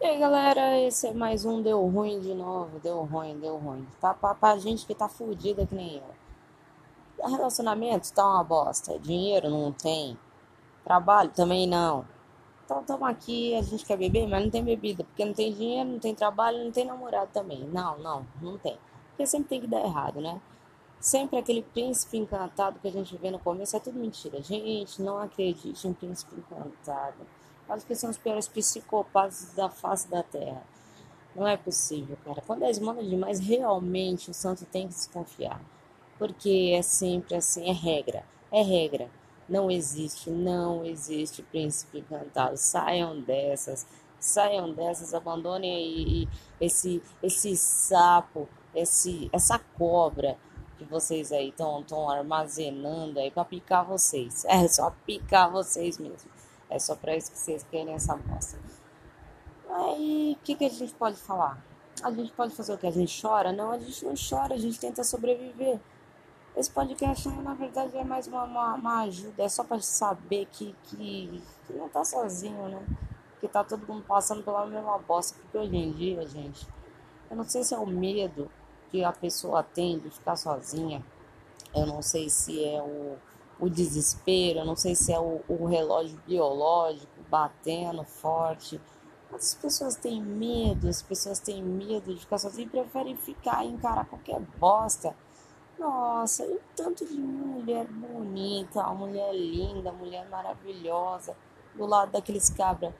E aí galera, esse é mais um Deu Ruim de novo, deu ruim, deu ruim. Tá pra, pra gente que tá fudida que nem eu. Relacionamento tá uma bosta, dinheiro não tem, trabalho também não. Então estamos aqui, a gente quer beber, mas não tem bebida, porque não tem dinheiro, não tem trabalho, não tem namorado também. Não, não, não tem. Porque sempre tem que dar errado, né? Sempre aquele príncipe encantado que a gente vê no começo é tudo mentira. Gente, não acredite em príncipe encantado. Acho que são os piores psicopatas da face da Terra. Não é possível, cara. Quando eles mandam demais, realmente o santo tem que desconfiar. Porque é sempre assim, é regra. É regra. Não existe, não existe príncipe encantado. Saiam dessas, saiam dessas, abandonem aí esse, esse sapo, esse, essa cobra que vocês aí estão armazenando aí para picar vocês. É só picar vocês mesmo. É só para isso que vocês querem essa amostra. Aí, o que, que a gente pode falar? A gente pode fazer o que? A gente chora? Não, a gente não chora, a gente tenta sobreviver. Esse podcast, na verdade, é mais uma, uma, uma ajuda. É só para saber que, que, que, não tá sozinho, né? Que tá todo mundo passando pela mesma bosta. Porque hoje em dia, gente, eu não sei se é o medo que a pessoa tem de ficar sozinha. Eu não sei se é o o desespero, eu não sei se é o, o relógio biológico batendo forte. As pessoas têm medo, as pessoas têm medo de ficar sozinhas e preferem ficar e encarar qualquer bosta. Nossa, e tanto de mulher bonita, mulher linda, mulher maravilhosa, do lado daqueles cabra.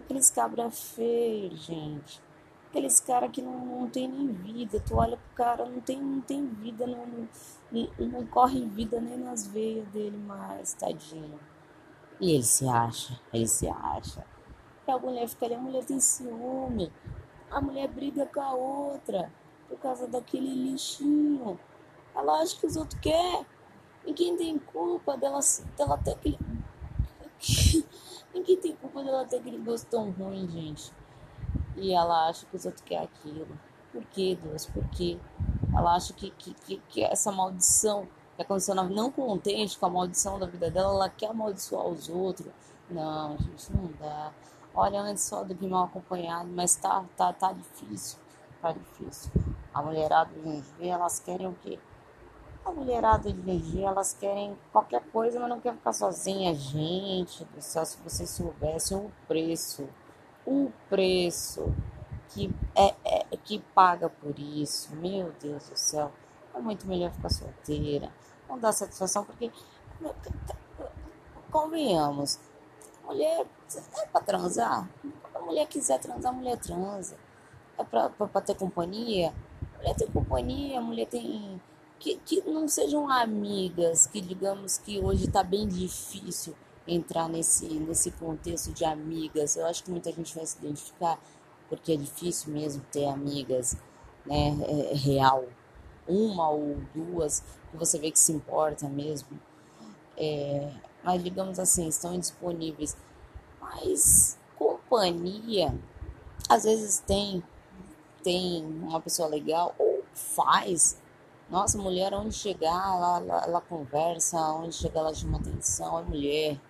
Aqueles cabra feios, gente. Aqueles cara que não, não tem nem vida. Tu olha pro cara, não tem, não tem vida, não, não, não corre vida nem nas veias dele mais, tadinho. E ele se acha, ele se acha. E a mulher fica ali, a mulher tem ciúme. A mulher briga com a outra por causa daquele lixinho. Ela acha que os outros querem. Ninguém tem culpa dela, dela ter aquele. Ninguém tem culpa dela ter aquele gosto tão ruim, gente e ela acha que os outros querem aquilo. Por que, Deus? Por quê? Ela acha que, que, que, que essa maldição que aconteceu não contente com a maldição da vida dela, ela quer amaldiçoar os outros. Não, gente, não dá. Olha, antes só do que mal acompanhado, mas tá, tá, tá difícil. Tá difícil. A mulherada de hoje elas querem o quê? A mulherada de hoje elas querem qualquer coisa, mas não quer ficar sozinha. Gente do céu, se vocês soubessem o preço o preço que é, é, que paga por isso, meu Deus do céu, é muito melhor ficar solteira, não dá satisfação, porque convenhamos, mulher é para transar, a mulher quiser transar, a mulher transa, é para ter companhia, a mulher tem companhia, a mulher tem que, que não sejam amigas, que digamos que hoje está bem difícil entrar nesse, nesse contexto de amigas. Eu acho que muita gente vai se identificar, porque é difícil mesmo ter amigas, né, é, é real. Uma ou duas que você vê que se importa mesmo. É, mas, digamos assim, estão disponíveis. Mas companhia, às vezes tem, tem uma pessoa legal, ou faz. Nossa, mulher, onde chegar, ela, ela, ela conversa, onde chegar, ela chama atenção, é mulher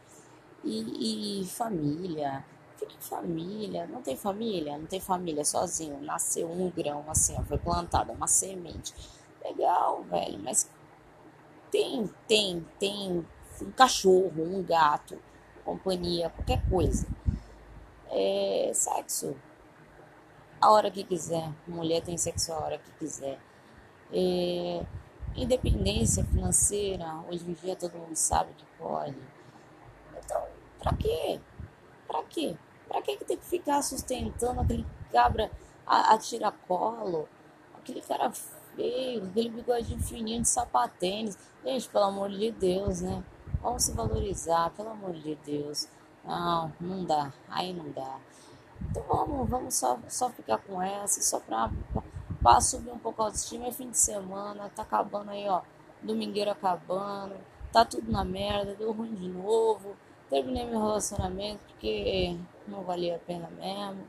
e, e família. Fica família. Não tem família? Não tem família sozinho. Nasceu um grão assim, ó, foi plantada uma semente. Legal, velho, mas tem, tem, tem um cachorro, um gato, companhia, qualquer coisa. É, sexo. A hora que quiser. Mulher tem sexo a hora que quiser. É, independência financeira. Hoje em dia todo mundo sabe que pode Pra quê? Pra quê? Pra que tem que ficar sustentando aquele cabra a, a tiracolo? Aquele cara feio, aquele bigodinho fininho de sapatênis. Gente, pelo amor de Deus, né? Vamos se valorizar, pelo amor de Deus. Não, não dá. Aí não dá. Então vamos, vamos só, só ficar com essa, só pra, pra subir um pouco a autoestima. É fim de semana, tá acabando aí, ó. Domingueiro acabando, tá tudo na merda, deu ruim de novo. Terminei meu relacionamento porque não valia a pena mesmo.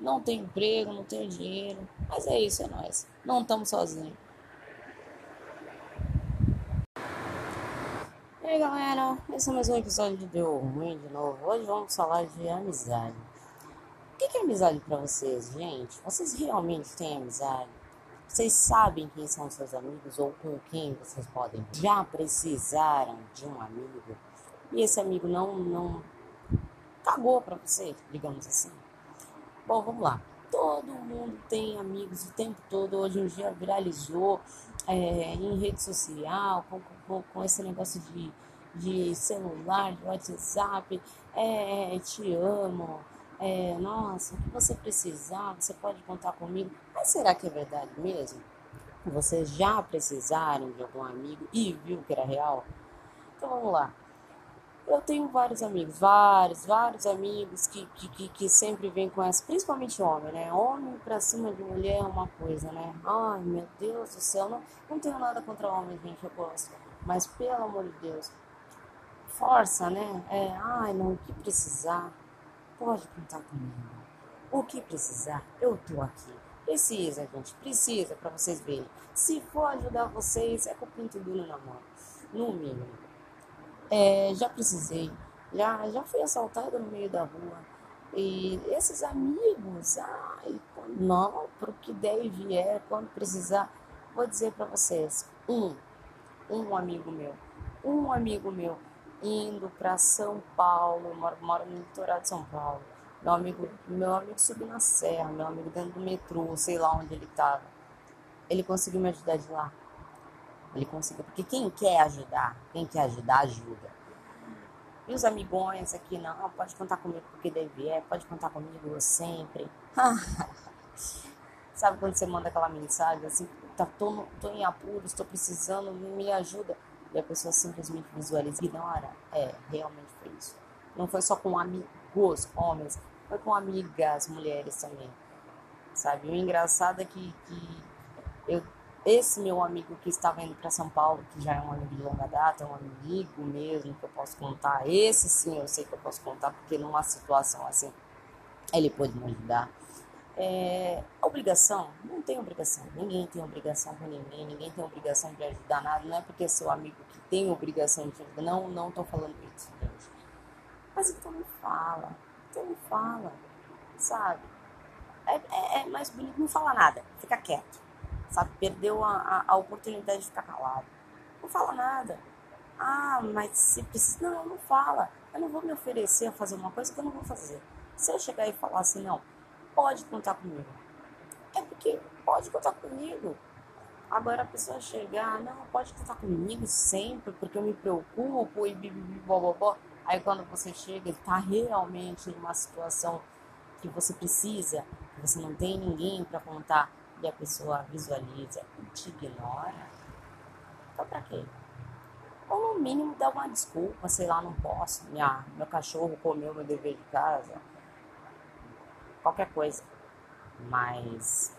Não tenho emprego, não tenho dinheiro. Mas é isso, é nós. Não estamos sozinhos. E aí galera, esse é mais um episódio de Deu Ruim de novo. Hoje vamos falar de amizade. que, que é amizade para vocês, gente? Vocês realmente têm amizade? Vocês sabem quem são seus amigos ou com quem vocês podem? Já precisaram de um amigo e esse amigo não não cagou para você, digamos assim. Bom, vamos lá. Todo mundo tem amigos o tempo todo. Hoje em dia viralizou é, em rede social, com, com, com, esse negócio de, de celular, de WhatsApp. É, te amo. É, nossa, o que você precisar, você pode contar comigo. Mas será que é verdade mesmo? Vocês já precisaram de algum amigo e viu que era real? Então vamos lá. Eu tenho vários amigos, vários, vários amigos que, que, que, sempre vêm com essa, principalmente homem, né? Homem pra cima de mulher é uma coisa, né? Ai, meu Deus do céu, não, não tenho nada contra homem, gente, eu gosto. Mas pelo amor de Deus, força, né? É, ai, não, o que precisar, pode contar comigo. O que precisar, eu tô aqui. Precisa, gente, precisa para vocês verem. Se for ajudar vocês, é com o pinto duro na mão, no mínimo. É, já precisei, já, já fui assaltada no meio da rua. E esses amigos, ai, não, pro que der e vier, quando precisar, vou dizer para vocês, um, um amigo meu, um amigo meu indo para São Paulo, moro, moro no litoral de São Paulo. Meu amigo, meu amigo subiu na serra, meu amigo dentro do metrô, sei lá onde ele estava. Ele conseguiu me ajudar de lá. Ele conseguiu, porque quem quer ajudar, quem quer ajudar, ajuda. E os amigões aqui, não, pode contar comigo porque deve é, pode contar comigo sempre. Sabe quando você manda aquela mensagem assim, tá, tô, tô em apuros, estou precisando, me ajuda. E a pessoa simplesmente visualiza, ignora. É, realmente foi isso. Não foi só com amigos, homens, foi com amigas, mulheres também. Sabe? O engraçado é que, que eu esse meu amigo que estava indo para São Paulo, que já é um amigo de longa data, é um amigo mesmo que eu posso contar, esse sim eu sei que eu posso contar, porque numa situação assim ele pôde me ajudar. É, obrigação? Não tem obrigação. Ninguém tem obrigação com ninguém, ninguém tem obrigação de ajudar nada. Não é porque é seu amigo que tem obrigação de ajudar. Não, não estou falando isso, gente. Mas então me fala. Então me fala. Sabe? É, é, é mais bonito não falar nada. Fica quieto sabe? Perdeu a, a, a oportunidade de ficar calado. Não fala nada. Ah, mas se precisa. Não, não fala. Eu não vou me oferecer a fazer uma coisa que eu não vou fazer. Se eu chegar e falar assim, não, pode contar comigo. É porque pode contar comigo. Agora a pessoa chegar, não, pode contar comigo sempre, porque eu me preocupo e bibibi, bobobó. Aí quando você chega e tá realmente numa situação que você precisa, que você não tem ninguém para contar, e a pessoa visualiza e te ignora, então pra quê? Ou no mínimo dá uma desculpa, sei lá, não posso, minha, meu cachorro comeu meu dever de casa, qualquer coisa. Mas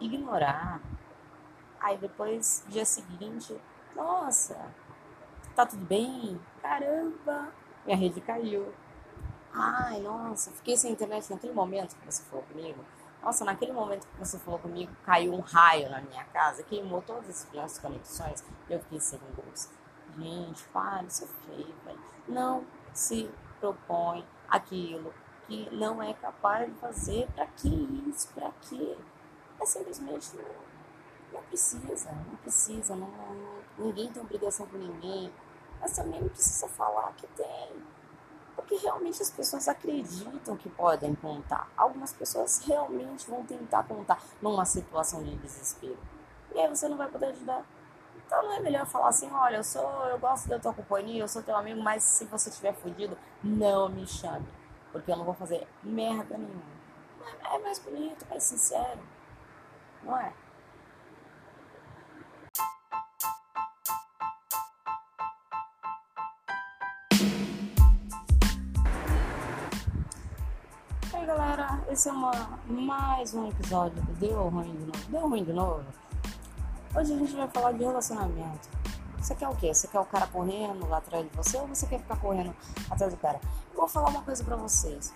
ignorar. Aí depois, dia seguinte, nossa, tá tudo bem? Caramba, minha rede caiu. Ai, nossa, fiquei sem internet naquele momento que você falou comigo. Nossa, naquele momento que você falou comigo, caiu um raio na minha casa, queimou todas as conexões e eu fiquei sem luz. Gente, para, isso é feio, velho. Não se propõe aquilo que não é capaz de fazer. Pra que isso? Pra quê? É simplesmente não, precisa, não precisa, não, ninguém tem obrigação com ninguém. Mas também não precisa falar que tem porque realmente as pessoas acreditam que podem contar. Algumas pessoas realmente vão tentar contar numa situação de desespero. E aí você não vai poder ajudar. Então não é melhor falar assim, olha, eu sou, eu gosto da tua companhia, eu sou teu amigo, mas se você estiver fudido, não me chame. Porque eu não vou fazer merda nenhuma. É mais bonito, mais sincero. Não é? Esse é uma, mais um episódio do Deu Ruim de Novo. Deu Ruim de Novo. Hoje a gente vai falar de relacionamento. Você quer o quê? Você quer o cara correndo lá atrás de você ou você quer ficar correndo atrás do cara? Eu vou falar uma coisa pra vocês.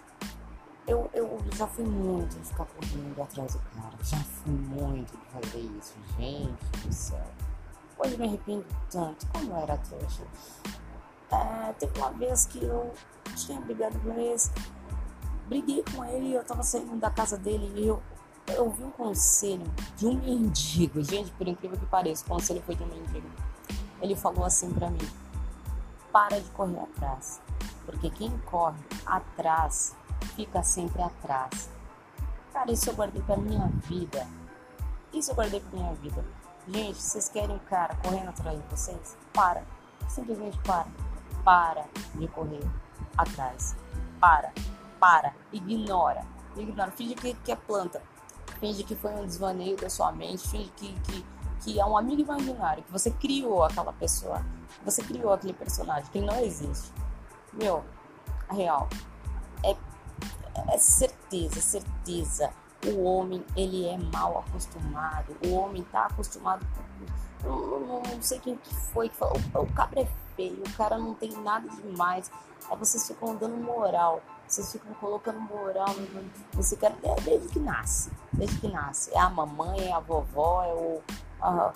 Eu, eu já fui muito de ficar correndo atrás do cara. Já fui muito de fazer isso. Gente do céu. Hoje me arrependo tanto. Como era trouxa. É, teve uma vez que eu tinha brigado com esse Briguei com ele, eu tava saindo da casa dele e eu, eu ouvi um conselho de um mendigo. Gente, por incrível que pareça, o conselho foi de um mendigo. Ele falou assim para mim: para de correr atrás, porque quem corre atrás fica sempre atrás. Cara, isso eu guardei pra minha vida. Isso eu guardei pra minha vida. Gente, vocês querem um cara correndo atrás de vocês? Para. Simplesmente para. Para de correr atrás. Para. Para. Ignora. Ignora. Finge que, que é planta. Finge que foi um desvaneio da sua mente. Finge que, que, que é um amigo imaginário. Que você criou aquela pessoa. Você criou aquele personagem. Que não existe. Meu, real. É, é certeza, certeza o homem ele é mal acostumado, o homem tá acostumado com. Não, não, não sei quem que foi que falou, o, o cabra é feio, o cara não tem nada demais. Aí vocês ficam dando moral, vocês ficam colocando moral nesse cara desde que nasce, desde que nasce. É a mamãe, é a vovó, é o. A,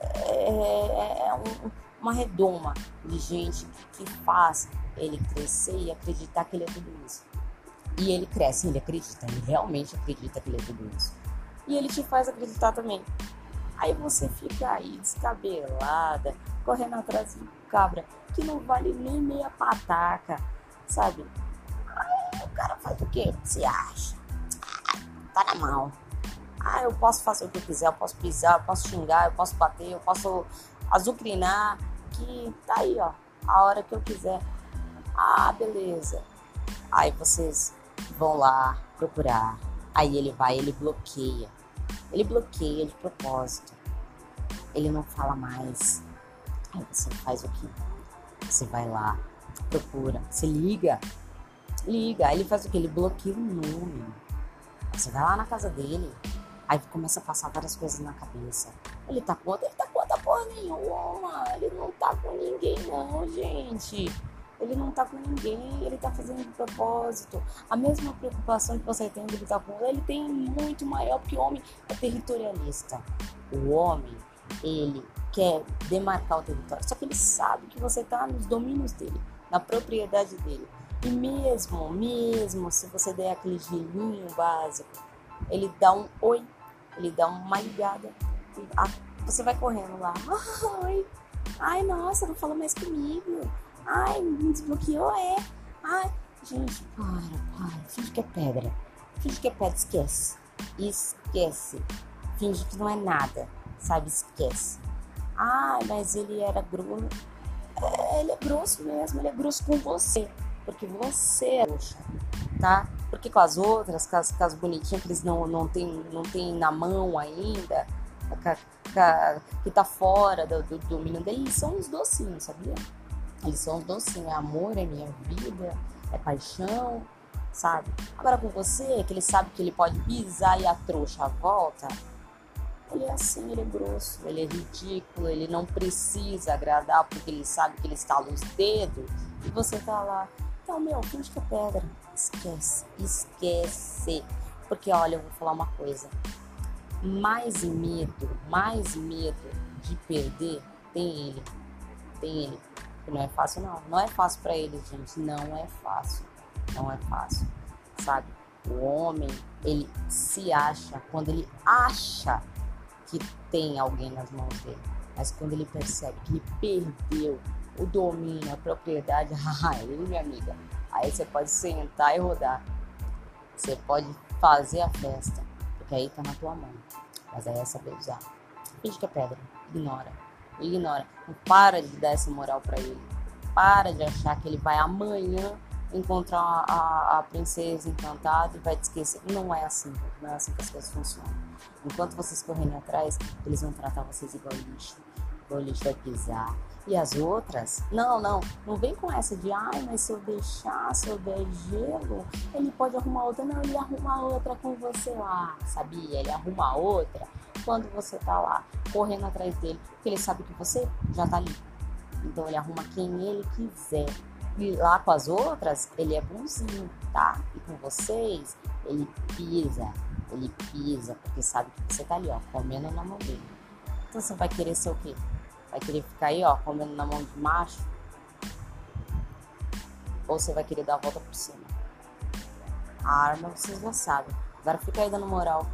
é, é, é um, uma redoma de gente que faz ele crescer e acreditar que ele é tudo isso. E ele cresce, ele acredita, ele realmente acredita que ele é tudo isso. E ele te faz acreditar também. Aí você fica aí descabelada, correndo atrás de cabra que não vale nem meia pataca, sabe? Aí o quê? Você acha? tá na mão. Ah, eu posso fazer o que eu quiser, eu posso pisar, eu posso xingar, eu posso bater, eu posso azucrinar, que tá aí, ó, a hora que eu quiser. Ah, beleza. Aí vocês vão lá procurar. Aí ele vai, ele bloqueia. Ele bloqueia de propósito. Ele não fala mais. Aí você faz o quê? Você vai lá, procura, você liga. Liga. Aí ele faz o quê? Ele bloqueia o nome. Você vai lá na casa dele. Aí começa a passar várias coisas na cabeça. Ele tá com outra, ele tá com outra porra nenhuma. Ele não tá com ninguém, não, gente. Ele não tá com ninguém, ele tá fazendo de propósito. A mesma preocupação que você tem de ele tá com ele, tem muito maior, porque o homem é territorialista. O homem, ele quer demarcar o território, só que ele sabe que você tá nos domínios dele, na propriedade dele. E mesmo, mesmo se você der aquele gelinho básico, ele dá um oi, ele dá uma ligada, você vai correndo lá. Oi, ai nossa, não fala mais comigo. Ai, me desbloqueou, é. Ai, gente, para, para. Finge que é pedra. Finge que é pedra, esquece. Esquece. Finge que não é nada, sabe? Esquece. Ai, mas ele era grosso. É, ele é grosso mesmo, ele é grosso com você. Porque você é roxa, tá? Porque com as outras, com as, com as bonitinhas que eles não, não, tem, não tem na mão ainda, que tá fora do, do domínio dele, são os docinhos, sabia? Eles são docinhos, é amor, é minha vida, é paixão, sabe? Agora com você, que ele sabe que ele pode pisar e a trouxa volta, ele é assim, ele é grosso, ele é ridículo, ele não precisa agradar porque ele sabe que ele está nos dedos e você tá lá. Então, meu, é pedra. Esquece, esquece. Porque, olha, eu vou falar uma coisa. Mais medo, mais medo de perder tem ele. Tem ele. Não é fácil, não. Não é fácil para eles, gente. Não é fácil. Não é fácil. Sabe? O homem, ele se acha quando ele acha que tem alguém nas mãos dele. Mas quando ele percebe que ele perdeu o domínio, a propriedade, aí, minha amiga, aí você pode sentar e rodar. Você pode fazer a festa, porque aí tá na tua mão. Mas aí é saber usar. Finge que é pedra, ignora ignora. Não para de dar essa moral para ele. Para de achar que ele vai amanhã encontrar a, a, princesa encantada e vai te esquecer. Não é assim, não é assim que as coisas funcionam. Enquanto vocês correrem atrás, eles vão tratar vocês igual lixo. Vai pisar. E as outras, não, não, não vem com essa de, ai, mas se eu deixar, se eu der gelo, ele pode arrumar outra. Não, ele arruma outra com você lá, sabia? Ele arruma outra quando você tá lá correndo atrás dele, porque ele sabe que você já tá ali. Então ele arruma quem ele quiser. E lá com as outras, ele é bonzinho, tá? E com vocês, ele pisa, ele pisa, porque sabe que você tá ali, ó, comendo na mão dele. Então você vai querer ser o quê? Vai querer ficar aí, ó, comendo na mão de macho? Ou você vai querer dar a volta por cima? A arma vocês já sabem. Agora fica aí dando moral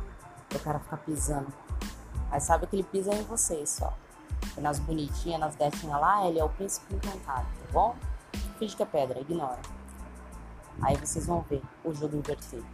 pro cara ficar pisando. Mas sabe que ele pisa em vocês só. E nas bonitinhas, nas gatinhas lá, ele é o príncipe encantado, tá bom? Finge que é pedra, ignora. Aí vocês vão ver o jogo invertido.